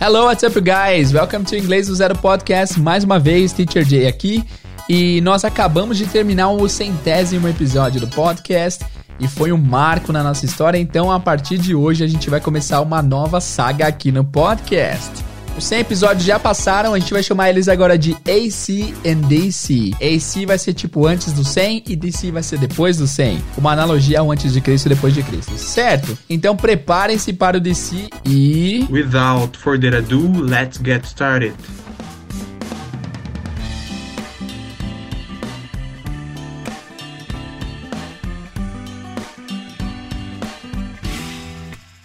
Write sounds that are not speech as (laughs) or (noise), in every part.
Hello, what's up, guys? Welcome to Inglês do Zero Podcast. Mais uma vez, Teacher Jay aqui. E nós acabamos de terminar o centésimo episódio do podcast e foi um marco na nossa história. Então, a partir de hoje, a gente vai começar uma nova saga aqui no podcast. Os 100 episódios já passaram, a gente vai chamar eles agora de AC and DC. AC vai ser tipo antes do 100 e DC vai ser depois do 100. Uma analogia ao antes de Cristo e depois de Cristo, certo? Então preparem-se para o DC e... Without further ado, let's get started.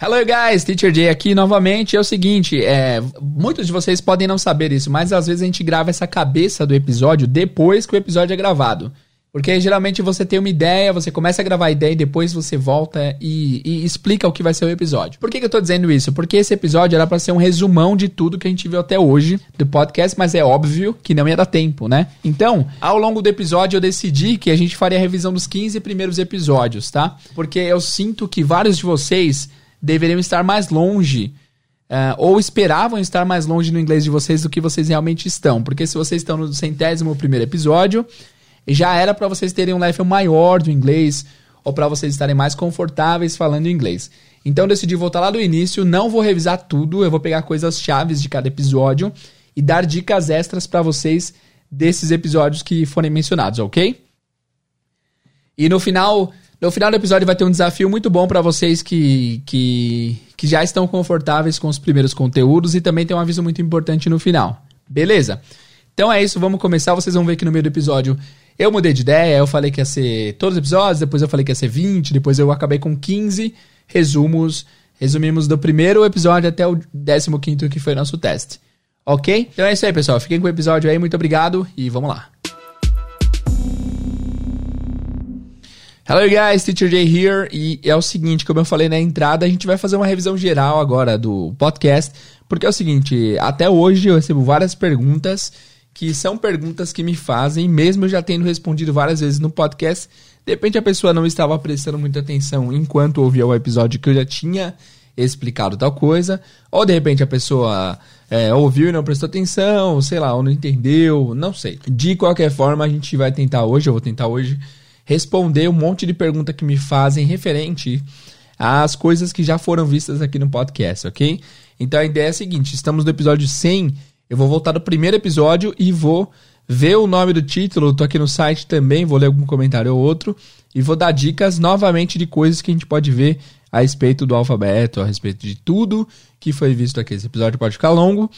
Hello guys, Teacher Jay aqui novamente. É o seguinte, é, muitos de vocês podem não saber isso, mas às vezes a gente grava essa cabeça do episódio depois que o episódio é gravado. Porque geralmente você tem uma ideia, você começa a gravar a ideia e depois você volta e, e explica o que vai ser o episódio. Por que, que eu tô dizendo isso? Porque esse episódio era para ser um resumão de tudo que a gente viu até hoje do podcast, mas é óbvio que não ia dar tempo, né? Então, ao longo do episódio eu decidi que a gente faria a revisão dos 15 primeiros episódios, tá? Porque eu sinto que vários de vocês deveriam estar mais longe uh, ou esperavam estar mais longe no inglês de vocês do que vocês realmente estão. Porque se vocês estão no centésimo primeiro episódio, já era para vocês terem um level maior do inglês ou para vocês estarem mais confortáveis falando inglês. Então decidi voltar lá do início, não vou revisar tudo, eu vou pegar coisas chaves de cada episódio e dar dicas extras para vocês desses episódios que forem mencionados, ok? E no final no final do episódio vai ter um desafio muito bom para vocês que, que, que já estão confortáveis com os primeiros conteúdos e também tem um aviso muito importante no final. Beleza? Então é isso, vamos começar. Vocês vão ver que no meio do episódio eu mudei de ideia, eu falei que ia ser todos os episódios, depois eu falei que ia ser 20, depois eu acabei com 15 resumos. Resumimos do primeiro episódio até o 15 que foi nosso teste. Ok? Então é isso aí, pessoal. Fiquem com o episódio aí, muito obrigado e vamos lá. Hello guys, Teacher Jay here. E é o seguinte, como eu falei na entrada, a gente vai fazer uma revisão geral agora do podcast, porque é o seguinte, até hoje eu recebo várias perguntas que são perguntas que me fazem, mesmo eu já tendo respondido várias vezes no podcast. De repente a pessoa não estava prestando muita atenção enquanto ouvia o episódio que eu já tinha explicado tal coisa, ou de repente a pessoa é, ouviu e não prestou atenção, sei lá, ou não entendeu, não sei. De qualquer forma, a gente vai tentar hoje, eu vou tentar hoje responder um monte de pergunta que me fazem referente às coisas que já foram vistas aqui no podcast, ok? Então a ideia é a seguinte: estamos no episódio 100. Eu vou voltar do primeiro episódio e vou ver o nome do título. Tô aqui no site também, vou ler algum comentário ou outro e vou dar dicas novamente de coisas que a gente pode ver a respeito do alfabeto, a respeito de tudo que foi visto aqui. Esse episódio pode ficar longo,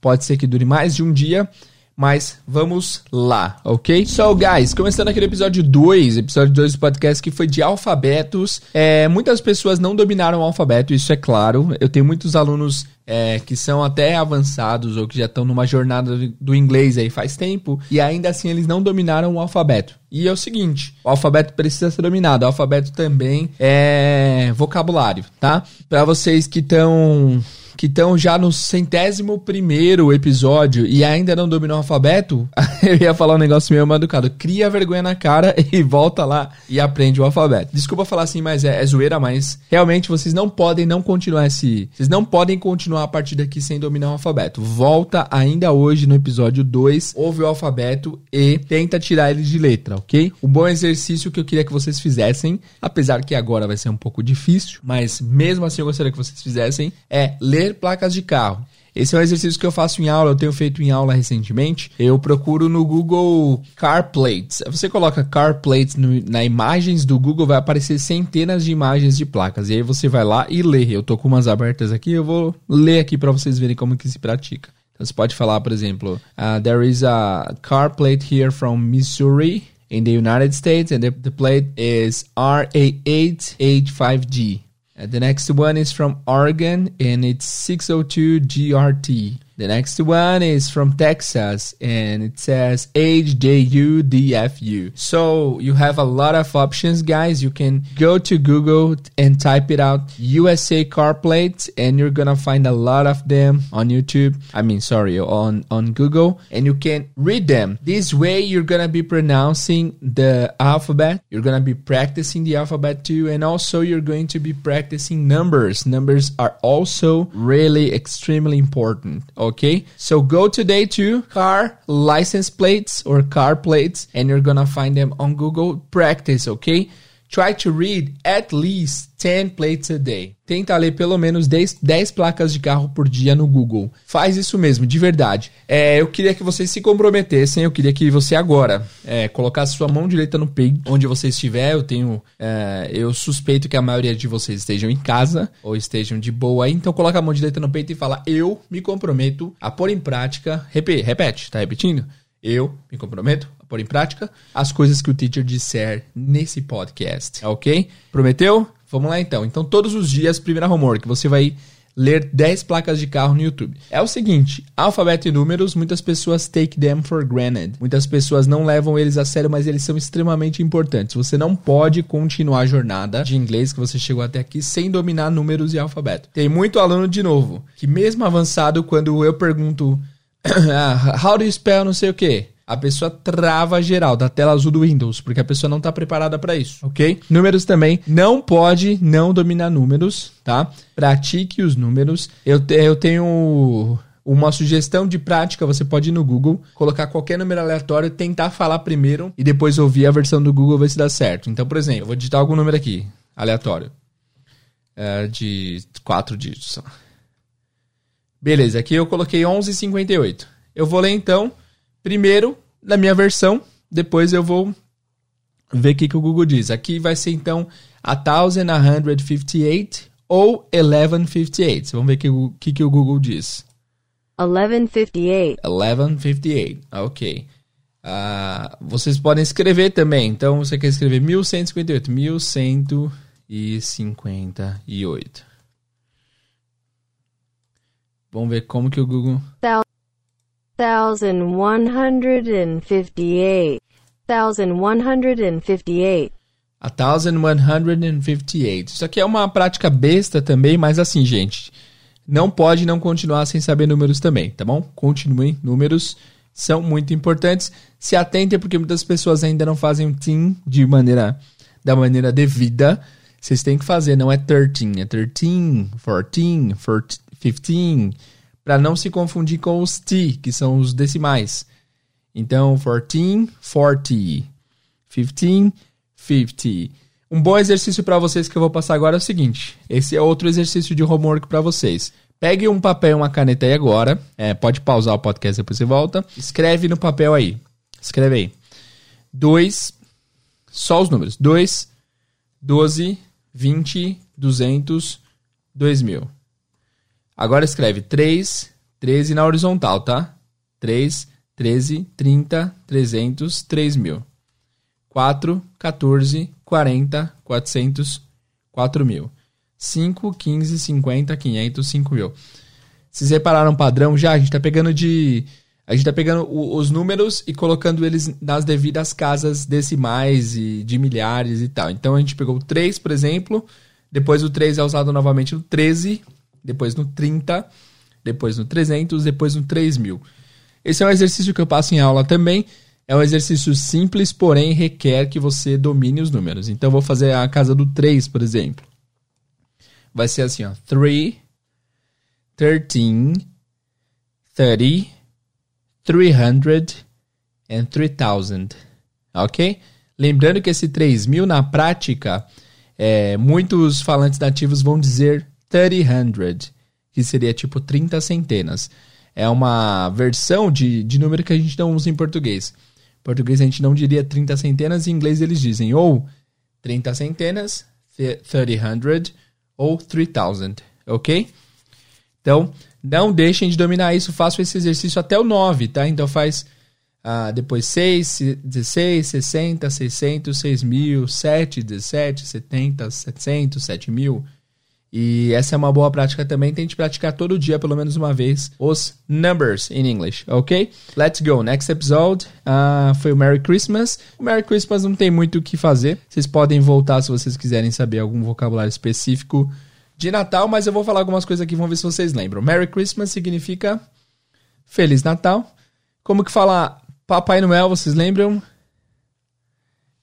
pode ser que dure mais de um dia, mas vamos lá, ok? So, guys, começando aqui no episódio 2, episódio 2 do podcast que foi de alfabetos. É, muitas pessoas não dominaram o alfabeto, isso é claro. Eu tenho muitos alunos é, que são até avançados ou que já estão numa jornada do inglês aí faz tempo e ainda assim eles não dominaram o alfabeto. E é o seguinte, o alfabeto precisa ser dominado. O alfabeto também é vocabulário, tá? Para vocês que estão que estão já no centésimo primeiro episódio e ainda não dominou o alfabeto, (laughs) eu ia falar um negócio meio mal educado. Cria vergonha na cara (laughs) e volta lá e aprende o alfabeto. Desculpa falar assim, mas é, é zoeira, mas realmente vocês não podem não continuar esse. Vocês não podem continuar a partir daqui sem dominar o alfabeto. Volta ainda hoje no episódio 2, ouve o alfabeto e tenta tirar ele de letra, ok? O bom exercício que eu queria que vocês fizessem, apesar que agora vai ser um pouco difícil, mas mesmo assim eu gostaria que vocês fizessem, é ler placas de carro. Esse é um exercício que eu faço em aula, eu tenho feito em aula recentemente. Eu procuro no Google Car Plates. Você coloca Car Plates no, na imagens do Google, vai aparecer centenas de imagens de placas. E aí você vai lá e lê. Eu tô com umas abertas aqui, eu vou ler aqui para vocês verem como que se pratica. Então você pode falar, por exemplo, uh, there is a car plate here from Missouri in the United States and the, the plate is RA885G. Uh, the next one is from Oregon and it's 602 GRT. The next one is from Texas and it says HJUDFU. So you have a lot of options, guys. You can go to Google and type it out USA car plates and you're gonna find a lot of them on YouTube. I mean, sorry, on, on Google and you can read them. This way you're gonna be pronouncing the alphabet. You're gonna be practicing the alphabet too. And also you're going to be practicing numbers. Numbers are also really extremely important okay? So go today to car license plates or car plates and you're gonna find them on Google. Practice, okay? Try to read at least 10 plates a day. Tenta ler pelo menos 10, 10 placas de carro por dia no Google. Faz isso mesmo, de verdade. É, eu queria que vocês se comprometessem, eu queria que você agora é, colocasse sua mão direita no peito, onde você estiver. Eu tenho. É, eu suspeito que a maioria de vocês estejam em casa ou estejam de boa aí. Então coloca a mão direita no peito e fala: Eu me comprometo a pôr em prática. Repete, repete, tá repetindo? Eu me comprometo pôr em prática as coisas que o teacher disser nesse podcast, ok? Prometeu? Vamos lá então. Então, todos os dias, primeira homework, você vai ler 10 placas de carro no YouTube. É o seguinte, alfabeto e números, muitas pessoas take them for granted. Muitas pessoas não levam eles a sério, mas eles são extremamente importantes. Você não pode continuar a jornada de inglês que você chegou até aqui sem dominar números e alfabeto. Tem muito aluno de novo que mesmo avançado quando eu pergunto (coughs) ah, how do you spell não sei o que. A pessoa trava geral da tela azul do Windows, porque a pessoa não está preparada para isso, ok? Números também, não pode não dominar números, tá? Pratique os números. Eu, te, eu tenho uma sugestão de prática, você pode ir no Google, colocar qualquer número aleatório, tentar falar primeiro e depois ouvir a versão do Google ver se dá certo. Então, por exemplo, eu vou digitar algum número aqui, aleatório, é, de quatro dígitos. Beleza, aqui eu coloquei 11,58. Eu vou ler então, primeiro, na minha versão, depois eu vou ver o que, que o Google diz. Aqui vai ser então 1158 ou 1158. Vamos ver o que, que, que o Google diz. 1158. 1158, ok. Uh, vocês podem escrever também. Então, você quer escrever 1158. 1158. Vamos ver como que o Google... 1158. 1158. A 1158. Isso aqui é uma prática besta também, mas assim, gente, não pode não continuar sem saber números também, tá bom? Continuem, números são muito importantes. Se atentem porque muitas pessoas ainda não fazem o team de maneira da maneira devida. Vocês têm que fazer, não é 13, é 13, 14, 15, para não se confundir com os T, que são os decimais. Então, 14, 40, 15, 50. Um bom exercício para vocês que eu vou passar agora é o seguinte: esse é outro exercício de homework para vocês. Pegue um papel e uma caneta aí agora. É, pode pausar o podcast depois você volta. Escreve no papel aí. Escreve aí. 2, só os números. 2, 12, 20, 200, 2000. Agora escreve 3, 13 na horizontal, tá? 3, 13, 30, 300, 3 mil. 4, 14, 40, 400, 4 mil. 5, 15, 50, 500, 5 mil. Vocês repararam um padrão já? A gente tá pegando de. A gente tá pegando os números e colocando eles nas devidas casas decimais e de milhares e tal. Então a gente pegou o 3, por exemplo. Depois o 3 é usado novamente no 13 depois no 30, depois no 300, depois no 3000. Esse é um exercício que eu passo em aula também. É um exercício simples, porém requer que você domine os números. Então vou fazer a casa do 3, por exemplo. Vai ser assim, ó. 3, 13, 30, 300 and 3000. Ok? Lembrando que esse 3000 na prática, é, muitos falantes nativos vão dizer 30 que seria tipo 30 centenas. É uma versão de, de número que a gente não usa em português. Em português a gente não diria 30 centenas, em inglês eles dizem ou 30 centenas, 30 ou 3000, ok? Então, não deixem de dominar isso, façam esse exercício até o 9, tá? Então faz ah, depois 6, 16, 60, 600, 6 mil, 7, 17, 70, 700, 7 mil, E essa é uma boa prática também. Tente praticar todo dia, pelo menos uma vez, os numbers in English, ok? Let's go. Next episode uh, foi o Merry Christmas. O Merry Christmas não tem muito o que fazer. Vocês podem voltar se vocês quiserem saber algum vocabulário específico de Natal, mas eu vou falar algumas coisas aqui, vamos ver se vocês lembram. Merry Christmas significa Feliz Natal. Como que fala Papai Noel, vocês lembram?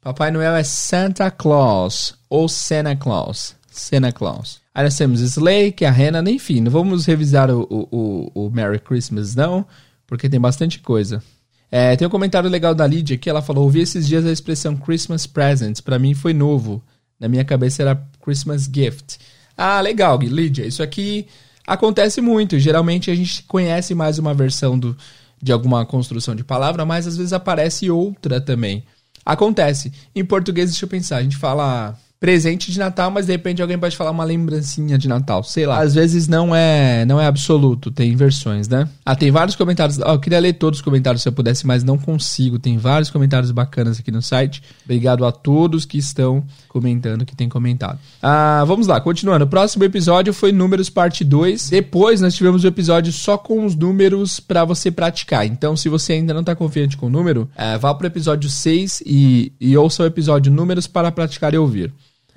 Papai Noel é Santa Claus ou Santa Claus. Santa Claus. Aí nós temos Slay, que a rena, enfim, não vamos revisar o, o, o, Merry Christmas não, porque tem bastante coisa. É, tem um comentário legal da Lídia que ela falou: ouvi esses dias a expressão Christmas presents, para mim foi novo. Na minha cabeça era Christmas gift. Ah, legal, Lídia. Isso aqui acontece muito. Geralmente a gente conhece mais uma versão do, de alguma construção de palavra, mas às vezes aparece outra também. Acontece. Em português, deixa eu pensar, a gente fala presente de Natal, mas de repente alguém pode falar uma lembrancinha de Natal, sei lá. Às vezes não é, não é absoluto, tem versões, né? Ah, tem vários comentários. Oh, eu queria ler todos os comentários se eu pudesse, mas não consigo. Tem vários comentários bacanas aqui no site. Obrigado a todos que estão comentando, que têm comentado. Ah, vamos lá, continuando. O próximo episódio foi números parte 2. Depois nós tivemos o um episódio só com os números para você praticar. Então, se você ainda não tá confiante com o número, é, vá pro episódio 6 e, e ouça o episódio números para praticar e ouvir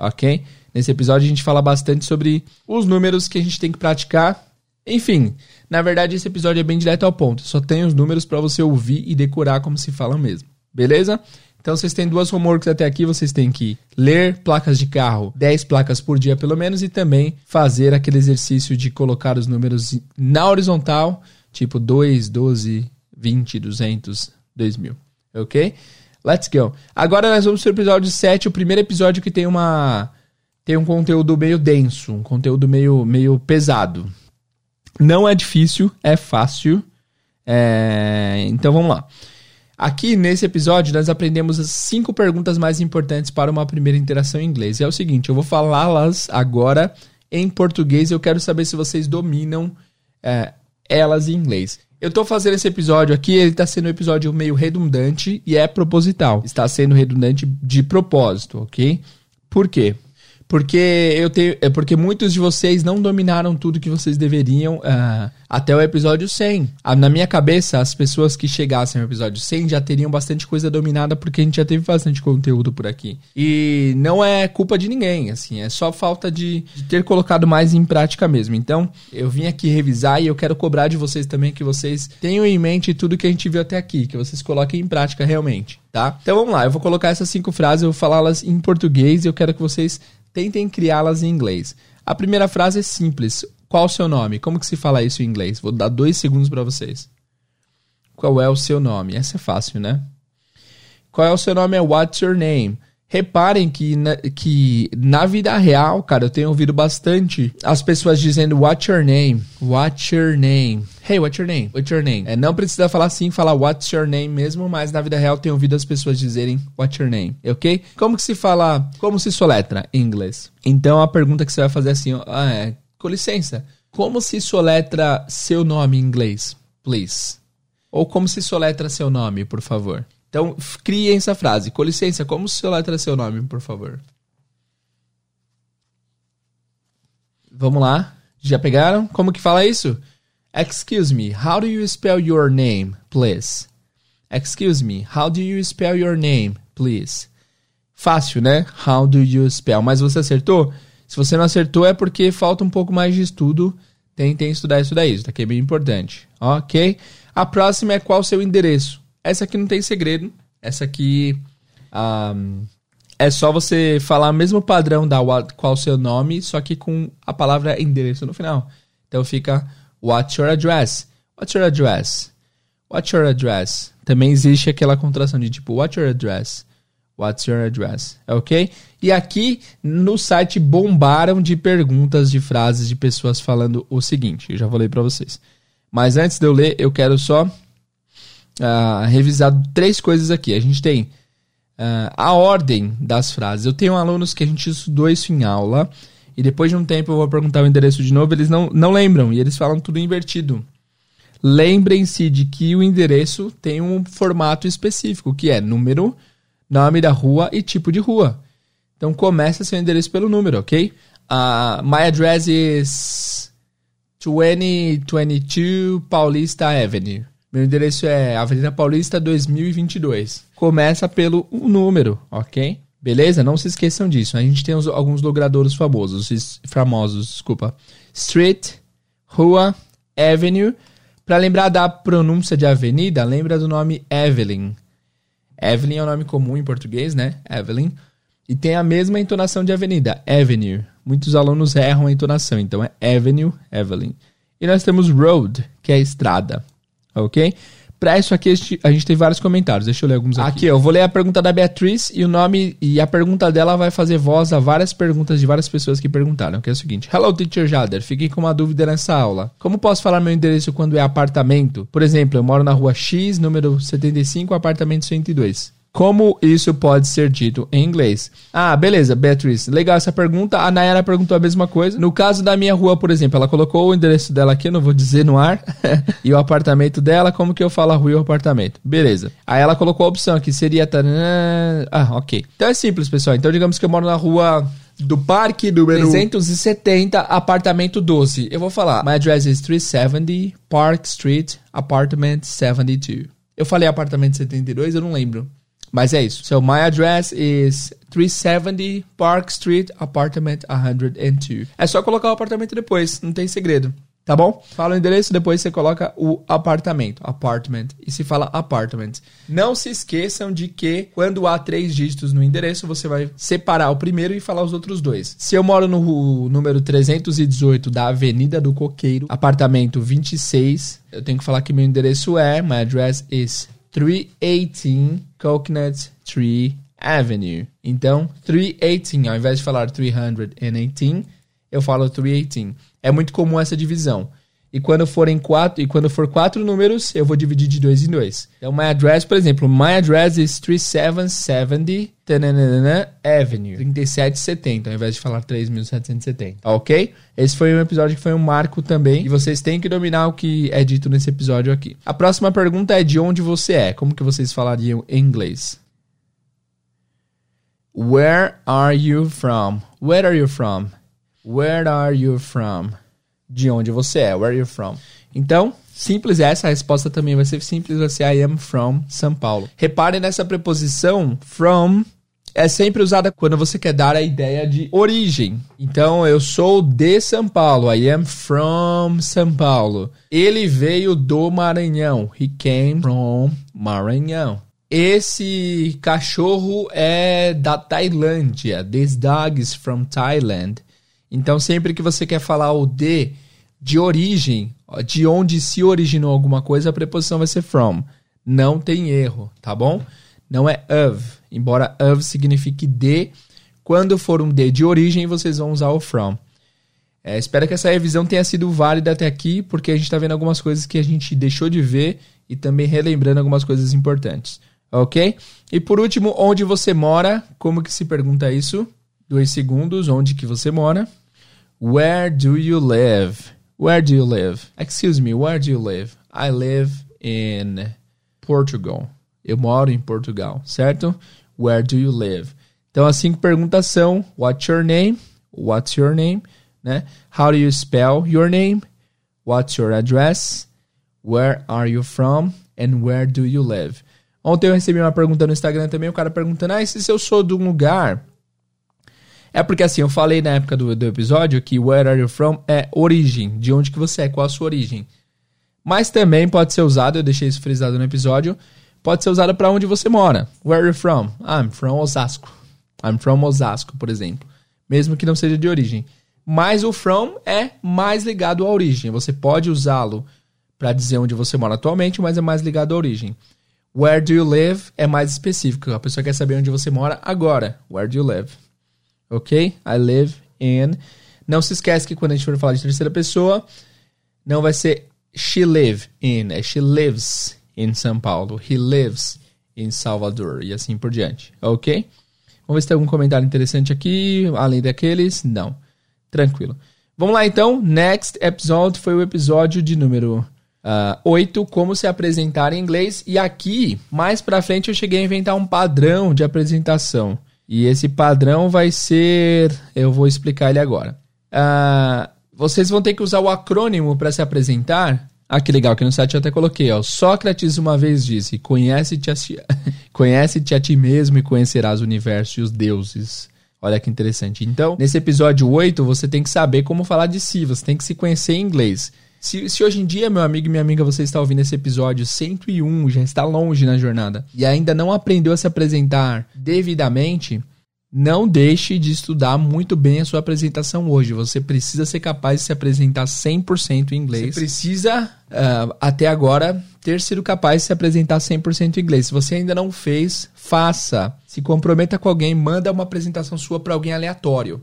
ok? Nesse episódio a gente fala bastante sobre os números que a gente tem que praticar. Enfim, na verdade esse episódio é bem direto ao ponto. Só tem os números para você ouvir e decorar como se fala mesmo. Beleza? Então vocês têm duas homeworks até aqui, vocês têm que ler placas de carro, 10 placas por dia pelo menos, e também fazer aquele exercício de colocar os números na horizontal, tipo 2, 12, 20, 200, 2000. Ok? Let's go. Agora nós vamos para o episódio 7, o primeiro episódio que tem uma tem um conteúdo meio denso, um conteúdo meio, meio pesado. Não é difícil, é fácil. É... Então vamos lá. Aqui nesse episódio nós aprendemos as cinco perguntas mais importantes para uma primeira interação em inglês. E é o seguinte, eu vou falá-las agora em português. Eu quero saber se vocês dominam é, elas em inglês. Eu tô fazendo esse episódio aqui, ele tá sendo um episódio meio redundante e é proposital. Está sendo redundante de propósito, ok? Por quê? Porque eu tenho, é porque muitos de vocês não dominaram tudo que vocês deveriam uh, até o episódio 100. Uh, na minha cabeça, as pessoas que chegassem ao episódio 100 já teriam bastante coisa dominada porque a gente já teve bastante conteúdo por aqui. E não é culpa de ninguém, assim, é só falta de, de ter colocado mais em prática mesmo. Então, eu vim aqui revisar e eu quero cobrar de vocês também que vocês tenham em mente tudo que a gente viu até aqui, que vocês coloquem em prática realmente, tá? Então vamos lá, eu vou colocar essas cinco frases, eu vou falá-las em português e eu quero que vocês tentem criá-las em inglês. A primeira frase é simples. Qual o seu nome? Como que se fala isso em inglês? Vou dar dois segundos para vocês. Qual é o seu nome? Essa é fácil, né? Qual é o seu nome? É What's your name? Reparem que na, que na vida real, cara, eu tenho ouvido bastante as pessoas dizendo What's your name? What's your name? Hey, what's your name? What's your name? É, não precisa falar assim, falar What's your name mesmo, mas na vida real tenho ouvido as pessoas dizerem What's your name? Ok? Como que se fala, como se soletra em inglês? Então a pergunta que você vai fazer é assim, ah, é, com licença, como se soletra seu nome em inglês? Please. Ou como se soletra seu nome, por favor? Então, criem essa frase. Com licença, como se letra seu nome, por favor? Vamos lá. Já pegaram? Como que fala isso? Excuse me, how do you spell your name, please? Excuse me, how do you spell your name, please? Fácil, né? How do you spell? Mas você acertou? Se você não acertou é porque falta um pouco mais de estudo. Tentem estudar isso daí, isso daqui é bem importante. Ok? A próxima é qual o seu endereço. Essa aqui não tem segredo. Essa aqui um, é só você falar o mesmo padrão da qual o seu nome, só que com a palavra endereço no final. Então fica What's your address? What's your address? What's your address? Também existe aquela contração de tipo What's your address? What's your address? Ok? E aqui no site bombaram de perguntas, de frases de pessoas falando o seguinte. Eu já vou ler para vocês. Mas antes de eu ler, eu quero só uh, revisado três coisas aqui. A gente tem uh, a ordem das frases. Eu tenho alunos que a gente estudou isso em aula e depois de um tempo eu vou perguntar o endereço de novo, eles não, não lembram e eles falam tudo invertido. Lembrem-se de que o endereço tem um formato específico, que é número, nome da rua e tipo de rua. Então começa seu endereço pelo número, ok? Uh, my address is 2022 Paulista Avenue. Meu endereço é Avenida Paulista 2022. Começa pelo um número, ok? Beleza? Não se esqueçam disso. A gente tem alguns logradouros famosos, famosos, desculpa. Street, rua, avenue. Para lembrar da pronúncia de avenida, lembra do nome Evelyn. Evelyn é um nome comum em português, né? Evelyn. E tem a mesma entonação de avenida, avenue. Muitos alunos erram a entonação, então é avenue, Evelyn. E nós temos road, que é estrada ok? Para isso aqui, a gente tem vários comentários. Deixa eu ler alguns aqui. Aqui, eu vou ler a pergunta da Beatriz e o nome e a pergunta dela vai fazer voz a várias perguntas de várias pessoas que perguntaram, que é o seguinte: Hello, teacher Jader. Fiquei com uma dúvida nessa aula. Como posso falar meu endereço quando é apartamento? Por exemplo, eu moro na rua X, número 75, apartamento 102. Como isso pode ser dito em inglês? Ah, beleza, Beatriz. Legal essa pergunta. A Nayara perguntou a mesma coisa. No caso da minha rua, por exemplo, ela colocou o endereço dela aqui, eu não vou dizer no ar, (laughs) e o apartamento dela, como que eu falo a rua e o apartamento? Beleza. Aí ela colocou a opção aqui, seria. Ah, ok. Então é simples, pessoal. Então digamos que eu moro na rua do parque número 370, apartamento 12. Eu vou falar. My address is 370 Park Street, apartment 72. Eu falei apartamento 72, eu não lembro. Mas é isso. So my address is 370 Park Street, apartment 102. É só colocar o apartamento depois, não tem segredo. Tá bom? Fala o endereço, depois você coloca o apartamento, apartment, e se fala apartment. Não se esqueçam de que quando há três dígitos no endereço, você vai separar o primeiro e falar os outros dois. Se eu moro no número 318 da Avenida do Coqueiro, apartamento 26, eu tenho que falar que meu endereço é, my address is 318 Coconut Tree Avenue. Então, 318, ao invés de falar 318, eu falo 318. É muito comum essa divisão. E quando forem quatro, e quando for quatro números, eu vou dividir de dois em dois. Então, my address, por exemplo, my address is 3770 Avenue, 3770, ao invés de falar 3770, ok? Esse foi um episódio que foi um marco também, e vocês têm que dominar o que é dito nesse episódio aqui. A próxima pergunta é de onde você é? Como que vocês falariam em inglês? Where are you from? Where are you from? Where are you from? De onde você é, where you're from. Então, simples essa, a resposta também vai ser simples, vai ser I am from São Paulo. Repare nessa preposição from é sempre usada quando você quer dar a ideia de origem. Então, eu sou de São Paulo. I am from São Paulo. Ele veio do Maranhão. He came from Maranhão. Esse cachorro é da Tailândia. This dog is from Thailand. Então, sempre que você quer falar o de, de origem, de onde se originou alguma coisa, a preposição vai ser from. Não tem erro, tá bom? Não é of. Embora of signifique de, quando for um de de origem, vocês vão usar o from. É, espero que essa revisão tenha sido válida até aqui, porque a gente está vendo algumas coisas que a gente deixou de ver e também relembrando algumas coisas importantes. Ok? E por último, onde você mora? Como que se pergunta isso? Dois segundos, onde que você mora? Where do you live? Where do you live? Excuse me, where do you live? I live in Portugal. Eu moro em Portugal, certo? Where do you live? Então as cinco perguntas são: What's your name? What's your name? Né? How do you spell your name? What's your address? Where are you from? And where do you live? Ontem eu recebi uma pergunta no Instagram também, o cara perguntando: Ah, se eu sou de um lugar é porque assim, eu falei na época do, do episódio que where are you from é origem, de onde que você é, qual a sua origem. Mas também pode ser usado, eu deixei isso frisado no episódio, pode ser usado para onde você mora. Where are you from? I'm from Osasco. I'm from Osasco, por exemplo. Mesmo que não seja de origem. Mas o from é mais ligado à origem. Você pode usá-lo para dizer onde você mora atualmente, mas é mais ligado à origem. Where do you live é mais específico. A pessoa quer saber onde você mora agora. Where do you live? Ok? I live in. Não se esquece que quando a gente for falar de terceira pessoa, não vai ser she live in, é she lives in São Paulo, he lives in Salvador e assim por diante, ok? Vamos ver se tem algum comentário interessante aqui, além daqueles. Não. Tranquilo. Vamos lá então. Next episode foi o episódio de número uh, ah, 8, como se apresentar em inglês. E aqui, mais pra frente, eu cheguei a inventar um padrão de apresentação. E esse padrão vai ser. Eu vou explicar ele agora. Ah, vocês vão ter que usar o acrônimo para se apresentar. Ah, que legal, que no site eu até coloquei, ó. Sócrates uma vez disse: Conhece-te a, si... (laughs) Conhece a ti mesmo e conhecerás o universo e os deuses. Olha que interessante. Então, nesse episódio 8, você tem que saber como falar de si, você tem que se conhecer em inglês. Se, se, hoje em dia, meu amigo e minha amiga, você está ouvindo esse episódio 101, já está longe na jornada, e ainda não aprendeu a se apresentar devidamente, não deixe de estudar muito bem a sua apresentação hoje. Você precisa ser capaz de se apresentar 100% em inglês. Você precisa, uh, até agora, ter sido capaz de se apresentar 100% em inglês. Se você ainda não fez, faça. Se comprometa com alguém, manda uma apresentação sua para alguém aleatório.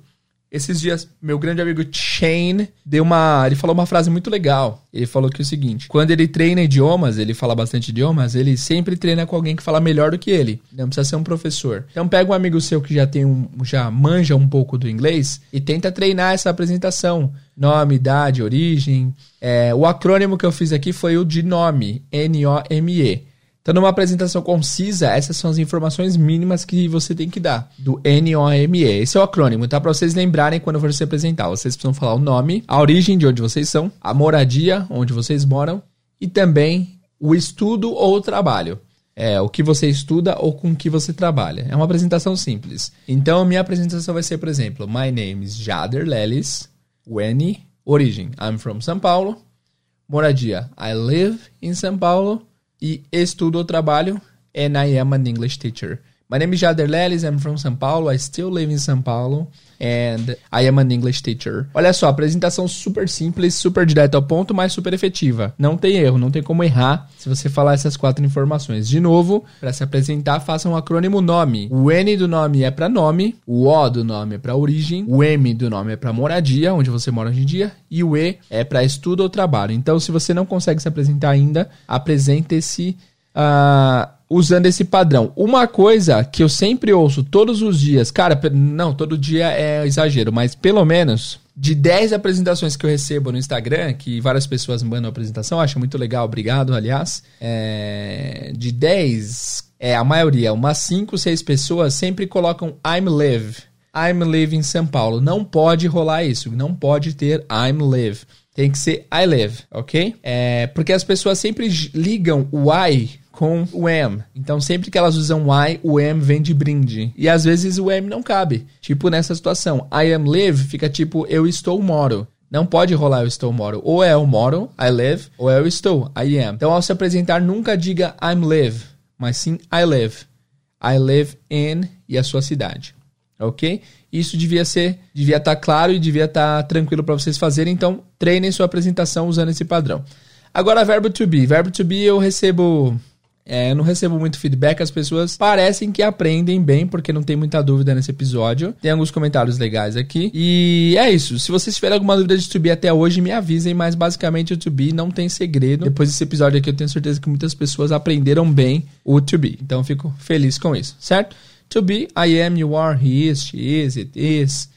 Esses dias, meu grande amigo Shane deu uma. Ele falou uma frase muito legal. Ele falou que é o seguinte: quando ele treina idiomas, ele fala bastante idiomas, ele sempre treina com alguém que fala melhor do que ele. Não precisa ser um professor. Então pega um amigo seu que já tem um. já manja um pouco do inglês e tenta treinar essa apresentação. Nome, idade, origem. É, o acrônimo que eu fiz aqui foi o de nome, N-O-M-E. Então, numa apresentação concisa, essas são as informações mínimas que você tem que dar, do NOME. Esse é o acrônimo, tá? Para vocês lembrarem quando for se apresentar. Vocês precisam falar o nome, a origem de onde vocês são, a moradia, onde vocês moram, e também o estudo ou o trabalho. É, o que você estuda ou com que você trabalha. É uma apresentação simples. Então, minha apresentação vai ser, por exemplo, My name is Jader Lelis, when, origem, I'm from São Paulo, moradia, I live in São Paulo, e estudo ou trabalho, and I am an English teacher. My name is Jader Lelis, I'm from São Paulo, I still live in São Paulo, and I am an English teacher. Olha só, apresentação super simples, super direto ao ponto, mas super efetiva. Não tem erro, não tem como errar se você falar essas quatro informações. De novo, para se apresentar, faça um acrônimo nome. O N do nome é para nome, o O do nome é para origem, o M do nome é para moradia, onde você mora hoje em dia, e o E é para estudo ou trabalho. Então, se você não consegue se apresentar ainda, apresente-se. Uh, usando esse padrão. Uma coisa que eu sempre ouço todos os dias, cara, não, todo dia é exagero, mas pelo menos de 10 apresentações que eu recebo no Instagram, que várias pessoas mandam apresentação, acho muito legal, obrigado, aliás. É, de 10, é a maioria, umas 5, 6 pessoas sempre colocam I'm live. I'm live em São Paulo. Não pode rolar isso, não pode ter I'm live. Tem que ser I live, ok? É, porque as pessoas sempre ligam o I com o am. Então, sempre que elas usam I, o am vem de brinde. E às vezes o am não cabe. Tipo nessa situação, I am live fica tipo eu estou moro. Não pode rolar eu estou moro. Ou é eu moro, I live, ou é eu estou, I am. Então, ao se apresentar, nunca diga I'm live, mas sim I live. I live in e a sua cidade. Ok? Isso devia ser, devia estar tá claro e devia estar tá tranquilo para vocês fazerem. Então, treinem sua apresentação usando esse padrão. Agora, verbo to be. Verbo to be eu recebo é, eu não recebo muito feedback, as pessoas parecem que aprendem bem, porque não tem muita dúvida nesse episódio. Tem alguns comentários legais aqui. E é isso. Se vocês tiverem alguma dúvida de to be até hoje, me avisem, mas basicamente o to be não tem segredo. Depois desse episódio aqui, eu tenho certeza que muitas pessoas aprenderam bem o to be. Então, fico feliz com isso, certo? To be, I am, you are, he is, she is, it is.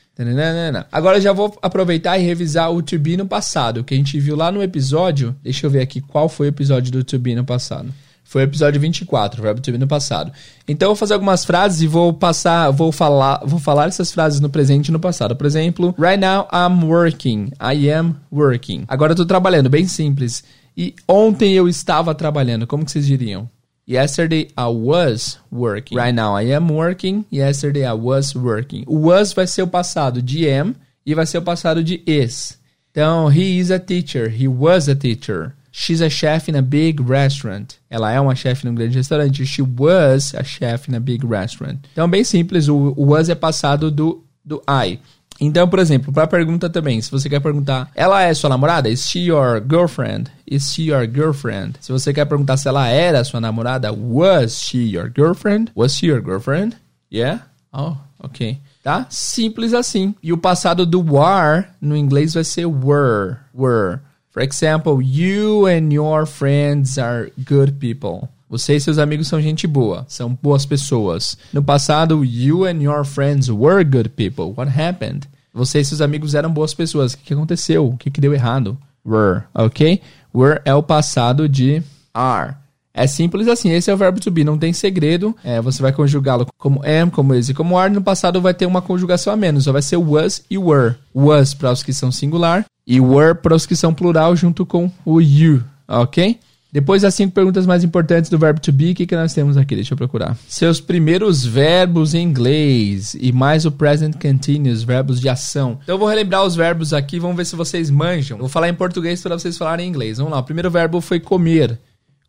Agora eu já vou aproveitar e revisar o to be no passado, que a gente viu lá no episódio. Deixa eu ver aqui qual foi o episódio do to be no passado. Foi o episódio 24, verbo to be no passado. Então eu vou fazer algumas frases e vou passar, vou falar, vou falar essas frases no presente e no passado. Por exemplo, right now I'm working. I am working. Agora eu tô trabalhando, bem simples. E ontem eu estava trabalhando. Como que vocês diriam? Yesterday I was working. Right now I am working. Yesterday I was working. O was vai ser o passado de am e vai ser o passado de is. Então, he is a teacher. He was a teacher. She's a chef in a big restaurant. Ela é uma chefe num grande restaurante. She was a chef in a big restaurant. Então, bem simples, o was é passado do, do I. Então, por exemplo, para a pergunta também, se você quer perguntar, ela é sua namorada? Is she your girlfriend? Is she your girlfriend? Se você quer perguntar se ela era sua namorada, was she your girlfriend? Was she your girlfriend? Yeah? Oh, ok. Tá? Simples assim. E o passado do were no inglês vai ser were. Were. For example, you and your friends are good people. Você e seus amigos são gente boa, são boas pessoas. No passado, you and your friends were good people. What happened? Você e seus amigos eram boas pessoas. O que, aconteceu? O que, deu errado? Were, ok? Were é o passado de are. É simples assim, esse é o verbo to be, não tem segredo. É, você vai conjugá-lo como am, como is e como are. No passado vai ter uma conjugação a menos, só vai ser was e were. Was para os que são singular e were para os que são plural junto com o you, ok? Depois das cinco perguntas mais importantes do verbo to be, o que, que nós temos aqui? Deixa eu procurar. Seus primeiros verbos em inglês e mais o present continuous, verbos de ação. Então eu vou relembrar os verbos aqui, vamos ver se vocês manjam. Eu vou falar em português para vocês falarem em inglês. Vamos lá, o primeiro verbo foi comer.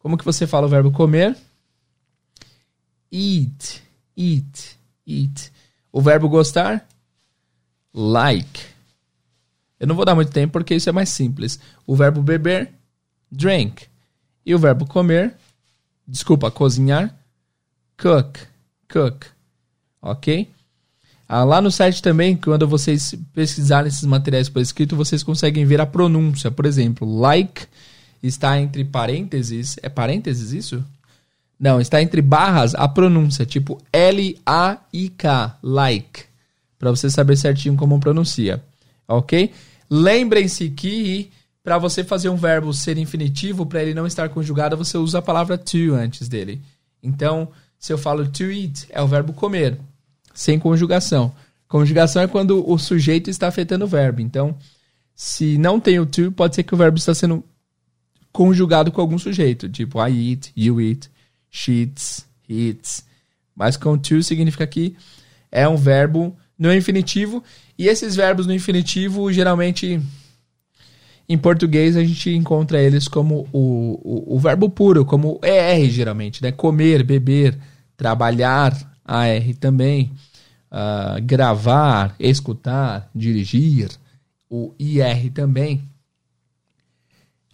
Como que você fala o verbo comer? Eat, eat, eat. O verbo gostar? Like. Eu não vou dar muito tempo porque isso é mais simples. O verbo beber? Drink. E o verbo comer, desculpa, cozinhar, cook, cook, ok? Ah, lá no site também, quando vocês pesquisarem esses materiais por escrito, vocês conseguem ver a pronúncia. Por exemplo, like está entre parênteses. É parênteses isso? Não, está entre barras a pronúncia, tipo L-A-I-K, like, para você saber certinho como pronuncia, ok? Lembrem-se que para você fazer um verbo ser infinitivo, para ele não estar conjugado, você usa a palavra to antes dele. Então, se eu falo to eat, é o verbo comer, sem conjugação. Conjugação é quando o sujeito está afetando o verbo. Então, se não tem o to, pode ser que o verbo está sendo conjugado com algum sujeito, tipo I eat, you eat, she eats, he eats. Mas com to significa que é um verbo no infinitivo, e esses verbos no infinitivo geralmente em português a gente encontra eles como o, o, o verbo puro, como ER geralmente, né? Comer, beber, trabalhar, AR também, uh, gravar, escutar, dirigir, o IR também.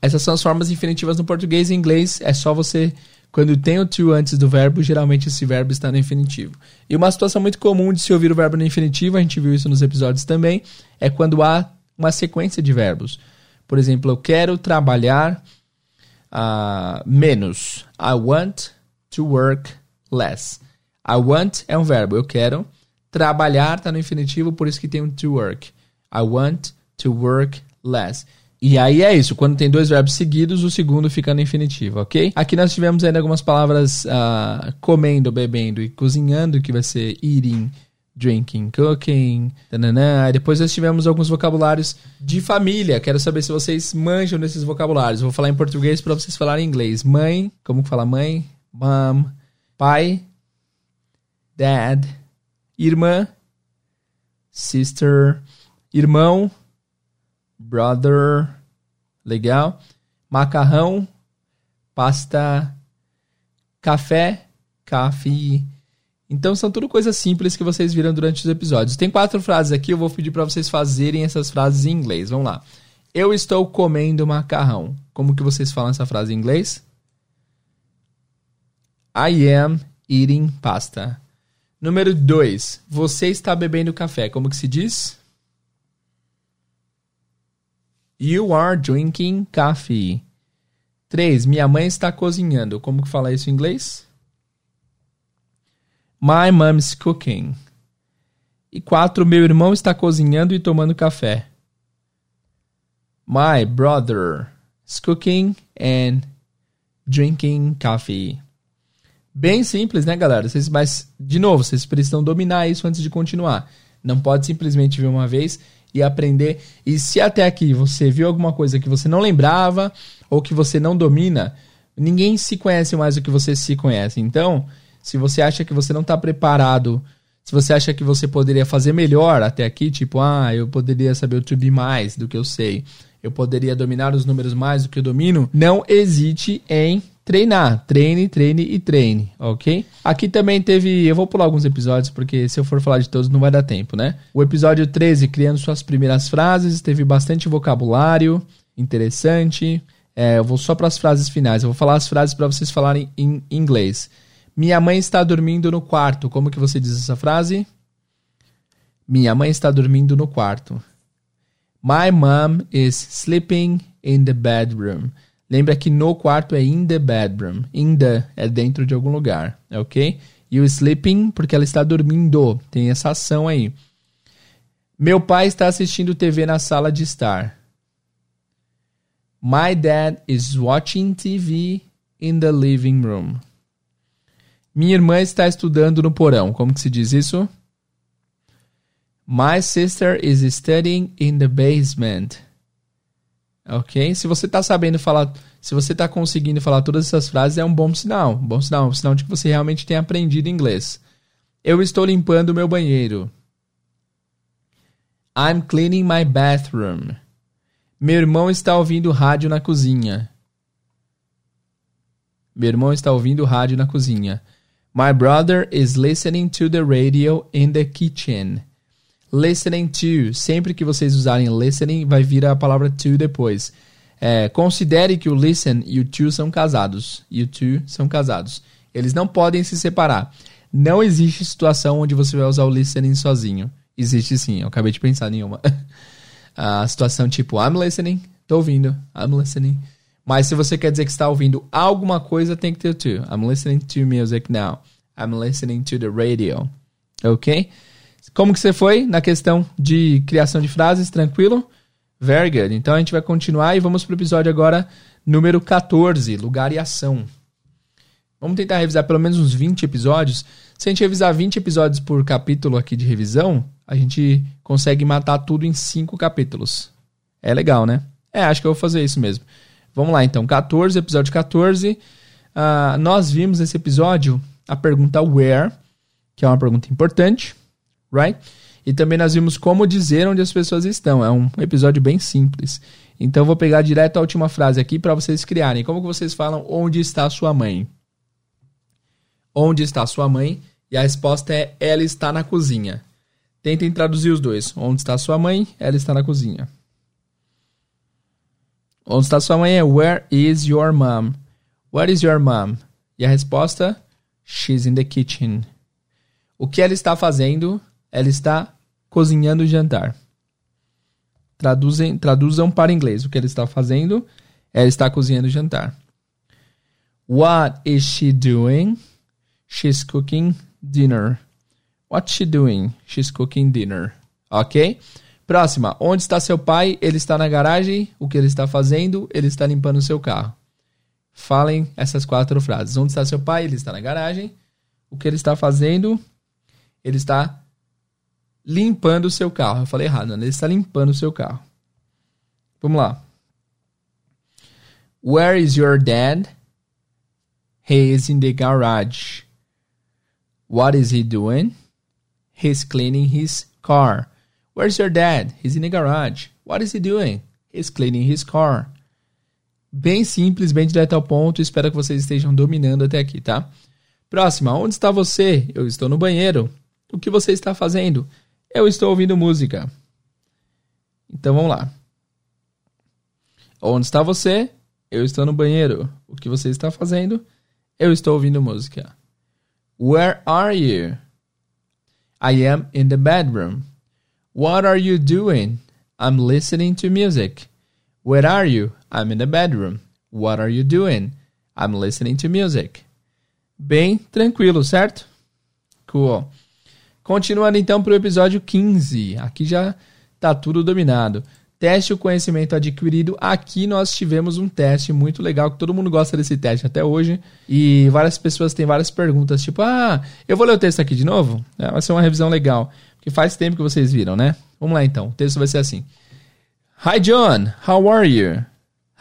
Essas são as formas infinitivas no português e inglês é só você quando tem o to antes do verbo, geralmente esse verbo está no infinitivo. E uma situação muito comum de se ouvir o verbo no infinitivo, a gente viu isso nos episódios também, é quando há uma sequência de verbos. Por exemplo, eu quero trabalhar uh, menos. I want to work less. I want é um verbo, eu quero. Trabalhar está no infinitivo, por isso que tem um to work. I want to work less. E aí é isso, quando tem dois verbos seguidos, o segundo fica no infinitivo, ok? Aqui nós tivemos ainda algumas palavras uh, comendo, bebendo e cozinhando, que vai ser eating, drinking, cooking, tananã. Depois nós tivemos alguns vocabulários de família. Quero saber se vocês manjam desses vocabulários. Vou falar em português para vocês falarem em inglês. Mãe, como fala mãe? Mom. Pai. Dad. Irmã. Sister. Irmão. Brother. Legal. Macarrão. Pasta. Café. Coffee então são tudo coisas simples que vocês viram durante os episódios. Tem quatro frases aqui, eu vou pedir para vocês fazerem essas frases em inglês. Vamos lá. Eu estou comendo macarrão. Como que vocês falam essa frase em inglês? I am eating pasta. Número 2. Você está bebendo café. Como que se diz? You are drinking coffee. 3. Minha mãe está cozinhando. Como que fala isso em inglês? My mom's cooking. E quatro, meu irmão está cozinhando e tomando café. My brother is cooking and drinking coffee. Bem simples, né, galera? Vocês, mas, de novo, vocês precisam dominar isso antes de continuar. Não pode simplesmente ver uma vez e aprender. E se até aqui você viu alguma coisa que você não lembrava ou que você não domina, ninguém se conhece mais do que você se conhece. Então, se você acha que você não está preparado, se você acha que você poderia fazer melhor até aqui, tipo, ah, eu poderia saber o to be mais do que eu sei, eu poderia dominar os números mais do que eu domino, não hesite em treinar. Treine, treine e treine, ok? Aqui também teve. Eu vou pular alguns episódios, porque se eu for falar de todos não vai dar tempo, né? O episódio 13, criando suas primeiras frases, teve bastante vocabulário interessante. É, eu vou só para as frases finais. Eu vou falar as frases para vocês falarem em inglês. Minha mãe está dormindo no quarto. Como que você diz essa frase? Minha mãe está dormindo no quarto. My mom is sleeping in the bedroom. Lembra que no quarto é in the bedroom. In the é dentro de algum lugar, ok? E o sleeping, porque ela está dormindo. Tem essa ação aí. Meu pai está assistindo TV na sala de estar. My dad is watching TV in the living room. Minha irmã está estudando no porão. Como que se diz isso? My sister is studying in the basement. Ok? Se você está sabendo falar, se você está conseguindo falar todas essas frases, é um bom sinal. Um bom sinal, um sinal de que você realmente tem aprendido inglês. Eu estou limpando o meu banheiro. I'm cleaning my bathroom. Meu irmão está ouvindo rádio na cozinha. Meu irmão está ouvindo rádio na cozinha. My brother is listening to the radio in the kitchen. Listening to. Sempre que vocês usarem listening, vai vir a palavra to depois. É, considere que o listen e o to são casados. E o to são casados. Eles não podem se separar. Não existe situação onde você vai usar o listening sozinho. Existe sim, eu acabei de pensar em uma. (laughs) a situação tipo, I'm listening, tô ouvindo, I'm listening. Mas se você quer dizer que está ouvindo alguma coisa, tem que ter o to. I'm listening to music now. I'm listening to the radio. Ok? Como que você foi na questão de criação de frases? Tranquilo? Very good. Então a gente vai continuar e vamos para o episódio agora número 14, lugar e ação. Vamos tentar revisar pelo menos uns 20 episódios. Se a gente revisar 20 episódios por capítulo aqui de revisão, a gente consegue matar tudo em 5 capítulos. É legal, né? É, acho que eu vou fazer isso mesmo. Vamos lá então, 14, episódio 14. Uh, nós vimos nesse episódio a pergunta where, que é uma pergunta importante, right? E também nós vimos como dizer onde as pessoas estão. É um episódio bem simples. Então vou pegar direto a última frase aqui para vocês criarem. Como que vocês falam onde está sua mãe? Onde está sua mãe? E a resposta é ela está na cozinha. Tentem traduzir os dois. Onde está sua mãe? Ela está na cozinha. Onde está sua mãe é Where is your mom? Where is your mom? E a resposta She's in the kitchen. O que ela está fazendo? Ela está cozinhando o jantar. Traduzem, traduzam para inglês. O que ela está fazendo? Ela está cozinhando o jantar. What is she doing? She's cooking dinner. What's she doing? She's cooking dinner. Ok? Próxima. Onde está seu pai? Ele está na garagem. O que ele está fazendo? Ele está limpando o seu carro. Falem essas quatro frases. Onde está seu pai? Ele está na garagem. O que ele está fazendo? Ele está limpando o seu carro. Eu falei errado, né? Ele está limpando o seu carro. Vamos lá. Where is your dad? He is in the garage. What is he doing? He's cleaning his car. Where's your dad? He's in the garage. What is he doing? He's cleaning his car. Bem simples, bem direto ao ponto. Espero que vocês estejam dominando até aqui, tá? Próxima. Onde está você? Eu estou no banheiro. O que você está fazendo? Eu estou ouvindo música. Então vamos lá. Onde está você? Eu estou no banheiro. O que você está fazendo? Eu estou ouvindo música. Where are you? I am in the bedroom. What are you doing? I'm listening to music. Where are you? I'm in the bedroom. What are you doing? I'm listening to music. Bem tranquilo, certo? Cool. Continuando então para o episódio 15. Aqui já tá tudo dominado. Teste o conhecimento adquirido. Aqui nós tivemos um teste muito legal, que todo mundo gosta desse teste até hoje. E várias pessoas têm várias perguntas, tipo, ah, eu vou ler o texto aqui de novo? É, vai ser uma revisão legal. Porque faz tempo que vocês viram, né? Vamos lá então. O texto vai ser assim. Hi John, how are you?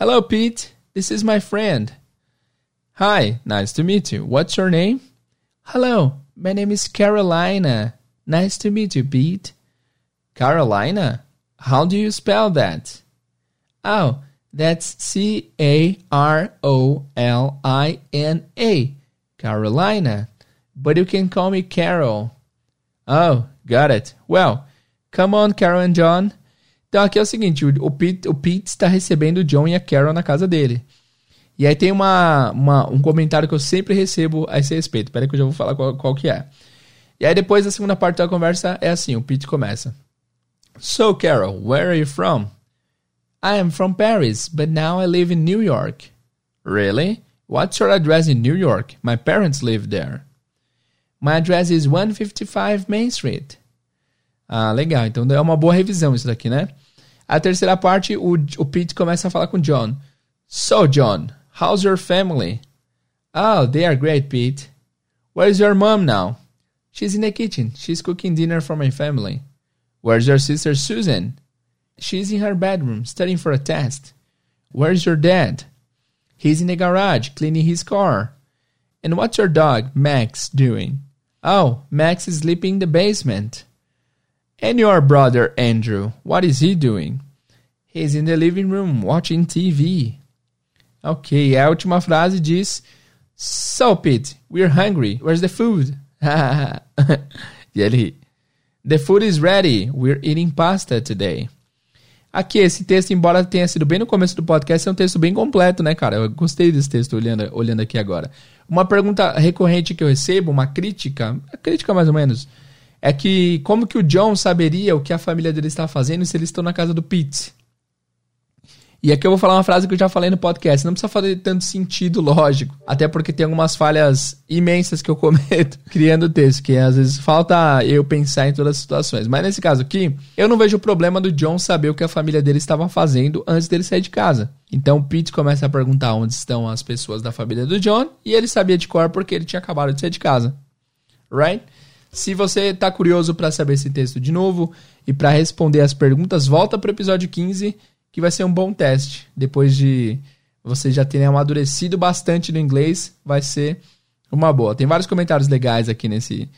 Hello Pete, this is my friend. Hi, nice to meet you. What's your name? Hello, my name is Carolina. Nice to meet you, Pete. Carolina? How do you spell that? Oh, that's C A R O L I N A. Carolina. But you can call me Carol. Oh, got it. Well, come on, Carol and John. Então aqui é o seguinte, o Pete, o Pete está recebendo o John e a Carol na casa dele. E aí tem uma, uma, um comentário que eu sempre recebo a esse respeito. Peraí que eu já vou falar qual, qual que é. E aí depois a segunda parte da conversa é assim, o Pete começa. So, Carol, where are you from? I am from Paris, but now I live in New York. Really? What's your address in New York? My parents live there. My address is 155 Main Street. Ah, legal. Então é uma boa revisão isso daqui, né? A terceira parte, o, o Pete começa a falar com John. So, John, how's your family? Oh, they are great, Pete. Where's your mom now? She's in the kitchen. She's cooking dinner for my family. Where's your sister Susan? She's in her bedroom, studying for a test. Where's your dad? He's in the garage, cleaning his car. And what's your dog, Max, doing? Oh, Max is sleeping in the basement. And your brother, Andrew, what is he doing? He's in the living room, watching TV. Ok, a última frase diz: So, Pete, we're hungry. Where's the food? (laughs) e ele The food is ready. We're eating pasta today. Aqui, esse texto, embora tenha sido bem no começo do podcast, é um texto bem completo, né, cara? Eu gostei desse texto olhando, olhando aqui agora. Uma pergunta recorrente que eu recebo, uma crítica, crítica mais ou menos, é que como que o John saberia o que a família dele está fazendo se eles estão na casa do Pete? E aqui eu vou falar uma frase que eu já falei no podcast. Não precisa fazer tanto sentido, lógico. Até porque tem algumas falhas imensas que eu (laughs) cometo criando o texto, que às vezes falta eu pensar em todas as situações. Mas nesse caso aqui, eu não vejo o problema do John saber o que a família dele estava fazendo antes dele sair de casa. Então Pete começa a perguntar onde estão as pessoas da família do John e ele sabia de cor porque ele tinha acabado de sair de casa. Right? Se você está curioso para saber esse texto de novo e para responder as perguntas, volta para o episódio 15 que vai ser um bom teste. Depois de você já ter amadurecido bastante no inglês, vai ser uma boa. Tem vários comentários legais aqui nesse,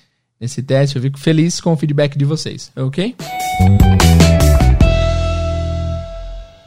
nesse teste. Eu fico feliz com o feedback de vocês, ok?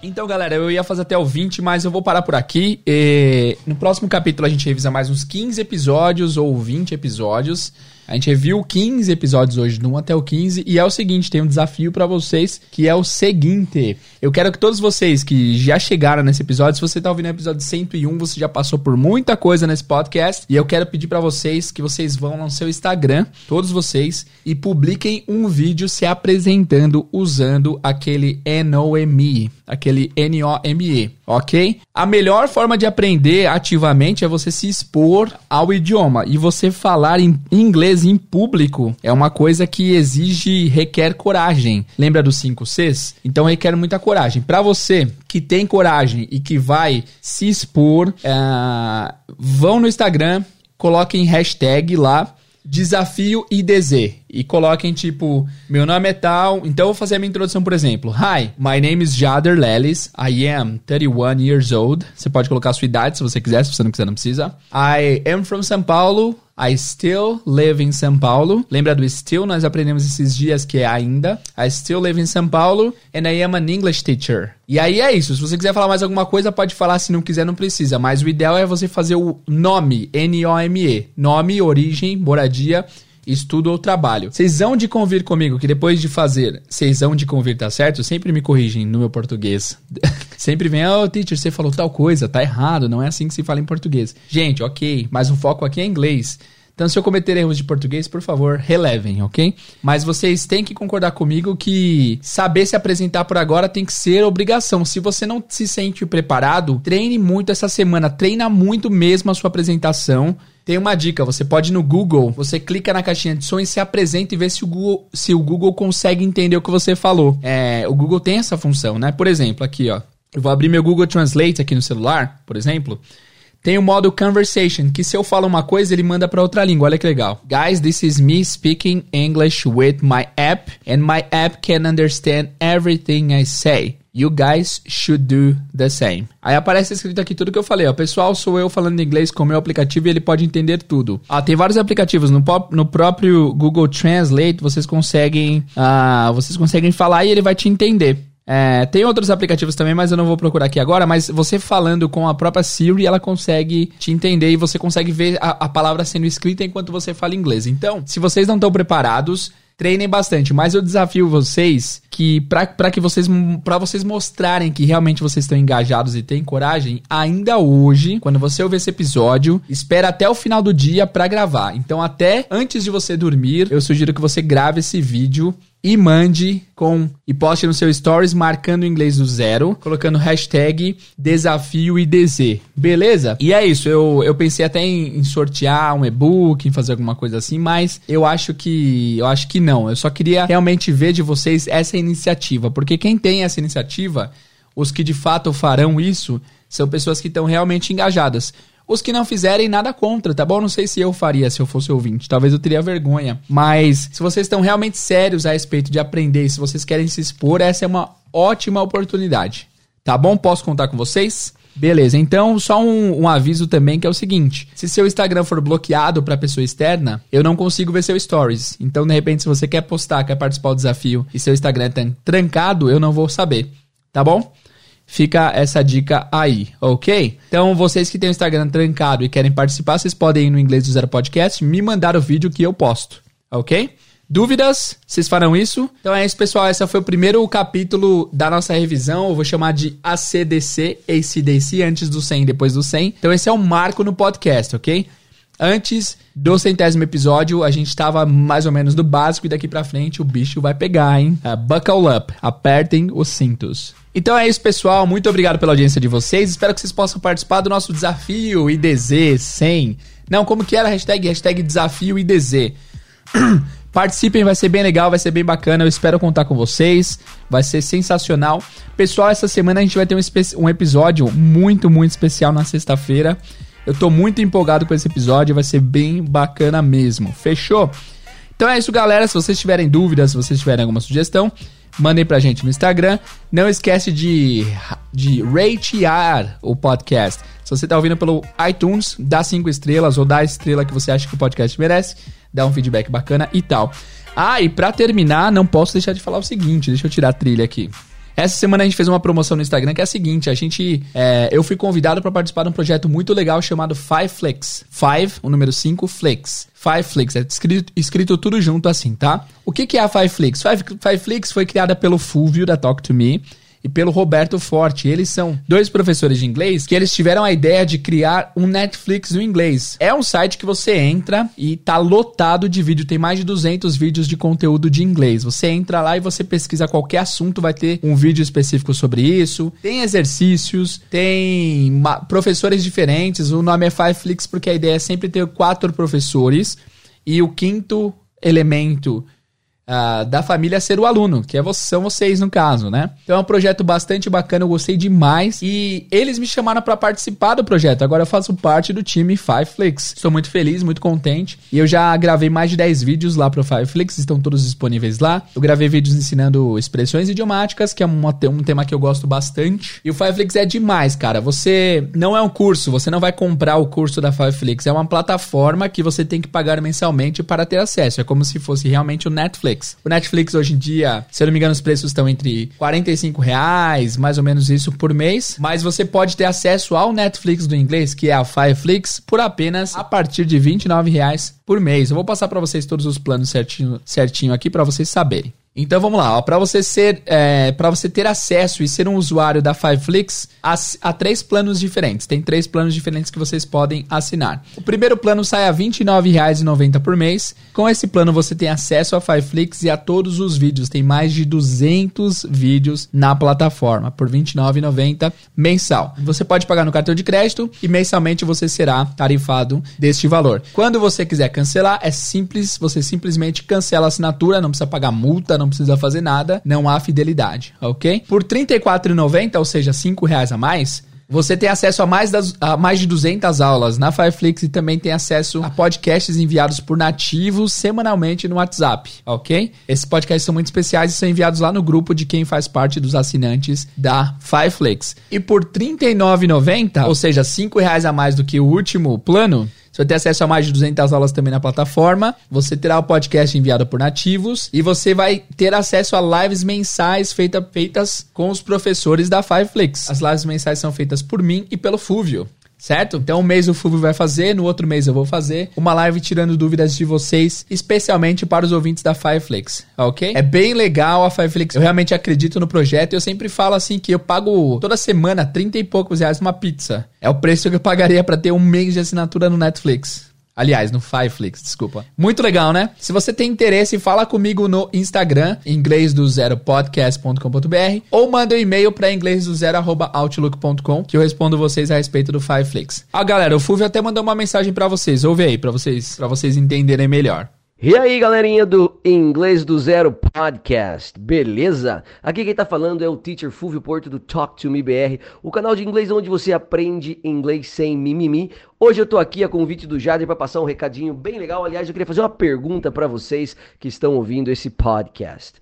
Então, galera, eu ia fazer até o 20, mas eu vou parar por aqui. E no próximo capítulo a gente revisa mais uns 15 episódios ou 20 episódios. A gente viu 15 episódios hoje, do 1 até o 15, e é o seguinte, tem um desafio para vocês, que é o seguinte. Eu quero que todos vocês que já chegaram nesse episódio, se você tá ouvindo o episódio 101, você já passou por muita coisa nesse podcast, e eu quero pedir para vocês que vocês vão no seu Instagram, todos vocês, e publiquem um vídeo se apresentando usando aquele NOME, aquele N-O-M-E, ok? A melhor forma de aprender ativamente é você se expor ao idioma e você falar em inglês em público é uma coisa que exige, requer coragem. Lembra dos 5 Cs? Então requer muita coragem. Para você que tem coragem e que vai se expor, uh, vão no Instagram, coloquem hashtag lá desafio IDZ e coloquem tipo, meu nome é tal, então eu vou fazer a minha introdução, por exemplo. Hi, my name is Jader Lelis. I am 31 years old. Você pode colocar a sua idade se você quiser, se você não quiser não precisa. I am from São Paulo. I still live in São Paulo. Lembra do still? Nós aprendemos esses dias que é ainda. I still live in São Paulo and I am an English teacher. E aí é isso. Se você quiser falar mais alguma coisa, pode falar. Se não quiser, não precisa. Mas o ideal é você fazer o nome, N-O-M-E. Nome, origem, moradia estudo ou trabalho. Vocês vão de convir comigo que depois de fazer, vocês vão de convir, tá certo? Sempre me corrigem no meu português. (laughs) Sempre vem, oh, teacher, você falou tal coisa, tá errado, não é assim que se fala em português. Gente, ok, mas o foco aqui é inglês. Então, se eu cometer erros de português, por favor, relevem, ok? Mas vocês têm que concordar comigo que saber se apresentar por agora tem que ser obrigação. Se você não se sente preparado, treine muito essa semana, treina muito mesmo a sua apresentação. Tem uma dica, você pode ir no Google, você clica na caixinha de som e se apresenta e vê se o Google, se o Google consegue entender o que você falou. É, o Google tem essa função, né? Por exemplo, aqui, ó. Eu vou abrir meu Google Translate aqui no celular, por exemplo. Tem o modo conversation, que se eu falo uma coisa, ele manda para outra língua. Olha que legal. Guys, this is me speaking English with my app, and my app can understand everything I say. You guys should do the same. Aí aparece escrito aqui tudo que eu falei, ó. Pessoal, sou eu falando inglês com o meu aplicativo e ele pode entender tudo. Ah, tem vários aplicativos. No, pop, no próprio Google Translate, vocês conseguem, ah, vocês conseguem falar e ele vai te entender. É, tem outros aplicativos também, mas eu não vou procurar aqui agora. Mas você falando com a própria Siri, ela consegue te entender e você consegue ver a, a palavra sendo escrita enquanto você fala inglês. Então, se vocês não estão preparados, treinem bastante. Mas eu desafio vocês que para que vocês para vocês mostrarem que realmente vocês estão engajados e têm coragem, ainda hoje, quando você ouvir esse episódio, espera até o final do dia para gravar. Então até antes de você dormir, eu sugiro que você grave esse vídeo e mande com e poste no seu stories marcando o inglês do zero, colocando hashtag desafio IDZ. Beleza? E é isso. Eu, eu pensei até em, em sortear um e-book, em fazer alguma coisa assim, mas eu acho que eu acho que não. Eu só queria realmente ver de vocês essa iniciativa, porque quem tem essa iniciativa, os que de fato farão isso, são pessoas que estão realmente engajadas. Os que não fizerem, nada contra, tá bom? Não sei se eu faria se eu fosse ouvinte. Talvez eu teria vergonha. Mas se vocês estão realmente sérios a respeito de aprender, se vocês querem se expor, essa é uma ótima oportunidade. Tá bom? Posso contar com vocês? Beleza, então só um, um, aviso também que é o seguinte: se seu Instagram for bloqueado para pessoa externa, eu não consigo ver seu stories. Então, de repente, se você quer postar, quer participar do desafio e seu Instagram tá trancado, eu não vou saber. Tá bom? Fica essa dica aí, ok? Então, vocês que têm o Instagram trancado e querem participar, vocês podem ir no Inglês do Zero Podcast, me mandar o vídeo que eu posto, ok? Dúvidas? Vocês farão isso? Então é isso, pessoal. Esse foi o primeiro capítulo da nossa revisão. Eu vou chamar de ACDC, ACDC, antes do 100 depois do 100. Então esse é um marco no podcast, ok? Antes do centésimo episódio, a gente estava mais ou menos no básico e daqui pra frente o bicho vai pegar, hein? Uh, buckle up, apertem os cintos. Então é isso, pessoal. Muito obrigado pela audiência de vocês. Espero que vocês possam participar do nosso desafio IDZ 100. Não, como que era hashtag? Hashtag desafio IDZ. (clears throat) Participem, vai ser bem legal, vai ser bem bacana. Eu espero contar com vocês. Vai ser sensacional. Pessoal, essa semana a gente vai ter um, um episódio muito, muito especial na sexta-feira. Eu tô muito empolgado com esse episódio, vai ser bem bacana mesmo. Fechou? Então é isso, galera. Se vocês tiverem dúvidas, se vocês tiverem alguma sugestão, mandem pra gente no Instagram. Não esquece de, de ratear o podcast. Se você tá ouvindo pelo iTunes, dá cinco estrelas ou dá a estrela que você acha que o podcast merece dar um feedback bacana e tal. Ah, e pra terminar, não posso deixar de falar o seguinte, deixa eu tirar a trilha aqui. Essa semana a gente fez uma promoção no Instagram que é a seguinte: a gente. É, eu fui convidado para participar de um projeto muito legal chamado Five Flicks. Five, o número 5, Flicks. Five Flicks, é escrito, escrito tudo junto assim, tá? O que, que é a Five Flicks? Five, Five Flicks foi criada pelo Fulvio da Talk to Me e pelo Roberto Forte. Eles são dois professores de inglês que eles tiveram a ideia de criar um Netflix no inglês. É um site que você entra e tá lotado de vídeo, tem mais de 200 vídeos de conteúdo de inglês. Você entra lá e você pesquisa qualquer assunto, vai ter um vídeo específico sobre isso. Tem exercícios, tem professores diferentes. O nome é Fiveflix porque a ideia é sempre ter quatro professores e o quinto elemento Da família ser o aluno, que é, são vocês no caso, né? Então é um projeto bastante bacana, eu gostei demais e eles me chamaram para participar do projeto. Agora eu faço parte do time Fiveflix. Estou muito feliz, muito contente e eu já gravei mais de 10 vídeos lá pro Fiveflix, estão todos disponíveis lá. Eu gravei vídeos ensinando expressões idiomáticas, que é um, um tema que eu gosto bastante. E o Fiveflix é demais, cara. Você não é um curso, você não vai comprar o curso da Fiveflix, é uma plataforma que você tem que pagar mensalmente para ter acesso. É como se fosse realmente o Netflix. Netflix. O Netflix hoje em dia, se eu não me engano, os preços estão entre 45 reais, mais ou menos isso por mês. Mas você pode ter acesso ao Netflix do inglês, que é a Fireflix, por apenas a partir de 29 reais por mês. Eu vou passar para vocês todos os planos certinho, certinho aqui para vocês saberem. Então vamos lá, para você ser, é, para você ter acesso e ser um usuário da Fiveflix, há, três planos diferentes. Tem três planos diferentes que vocês podem assinar. O primeiro plano sai a R$ 29,90 por mês. Com esse plano você tem acesso a Fiveflix e a todos os vídeos. Tem mais de 200 vídeos na plataforma por R$ 29,90 mensal. Você pode pagar no cartão de crédito e mensalmente você será tarifado deste valor. Quando você quiser cancelar, é simples, você simplesmente cancela a assinatura, não precisa pagar multa, não precisa fazer nada, não há fidelidade, ok? Por R$ 34,90, ou seja, R$ reais a mais, você tem acesso a mais, das, a mais de 200 aulas na Fireflix e também tem acesso a podcasts enviados por nativos semanalmente no WhatsApp, ok? Esses podcasts são muito especiais e são enviados lá no grupo de quem faz parte dos assinantes da Fireflix. E por R$ 39,90, ou seja, R$ reais a mais do que o último plano, você vai ter acesso a mais de 200 aulas também na plataforma. Você terá o podcast enviado por nativos e você vai ter acesso a lives mensais feita, feitas com os professores da Fiveflix. As lives mensais são feitas por mim e pelo Fúvio certo? Então, um mês o Fulvio vai fazer, no outro mês eu vou fazer uma live tirando dúvidas de vocês, especialmente para os ouvintes da Fireflix, ok? É bem legal a Fireflix, eu realmente acredito no projeto e eu sempre falo assim que eu pago toda semana 30 e poucos reais uma pizza. É o preço que eu pagaria para ter um mês de assinatura no Netflix. Aliás, no Fireflix, desculpa. Muito legal, né? Se você tem interesse, fala comigo no Instagram, inglês do zero podcast.com.br ou manda um e-mail para inglês do zero outlook.com que eu respondo vocês a respeito do Fireflix. Ah, galera, o Fulvio até mandou uma mensagem para vocês. Ouve aí para vocês, para vocês entenderem melhor. E aí, galerinha do Inglês do Zero Podcast, beleza? Aqui quem tá falando é o Teacher Fulvio Porto do Talk to Me BR, o canal de inglês onde você aprende inglês sem mimimi. Hoje eu tô aqui a convite do Jader para passar um recadinho bem legal. Aliás, eu queria fazer uma pergunta para vocês que estão ouvindo esse podcast.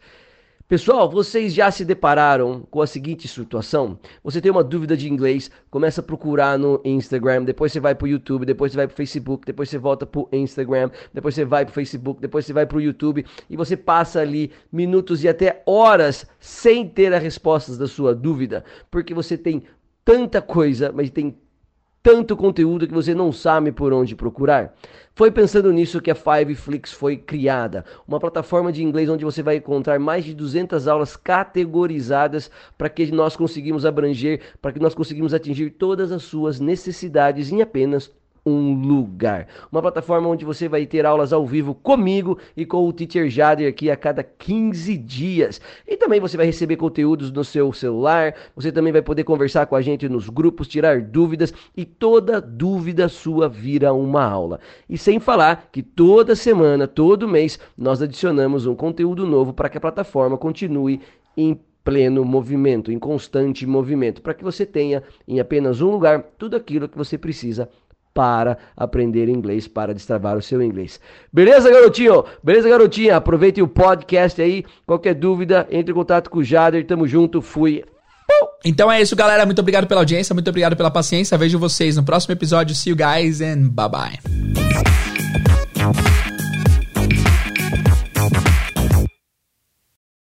Pessoal, vocês já se depararam com a seguinte situação? Você tem uma dúvida de inglês, começa a procurar no Instagram, depois você vai pro YouTube, depois você vai pro Facebook, depois você volta pro Instagram, depois você vai pro Facebook, depois você vai pro YouTube e você passa ali minutos e até horas sem ter as respostas da sua dúvida, porque você tem tanta coisa, mas tem tanto conteúdo que você não sabe por onde procurar. Foi pensando nisso que a Fiveflix foi criada, uma plataforma de inglês onde você vai encontrar mais de 200 aulas categorizadas para que nós conseguimos abranger, para que nós conseguimos atingir todas as suas necessidades em apenas um lugar. Uma plataforma onde você vai ter aulas ao vivo comigo e com o Teacher Jader aqui a cada 15 dias. E também você vai receber conteúdos no seu celular, você também vai poder conversar com a gente nos grupos, tirar dúvidas e toda dúvida sua vira uma aula. E sem falar que toda semana, todo mês, nós adicionamos um conteúdo novo para que a plataforma continue em pleno movimento, em constante movimento, para que você tenha em apenas um lugar tudo aquilo que você precisa para aprender inglês, para destravar o seu inglês. Beleza, garotinho? Beleza, garotinha? Aproveite o podcast aí. Qualquer dúvida, entre em contato com o Jader. Tamo junto. Fui. Então é isso, galera. Muito obrigado pela audiência, muito obrigado pela paciência. Vejo vocês no próximo episódio. See you guys and bye bye.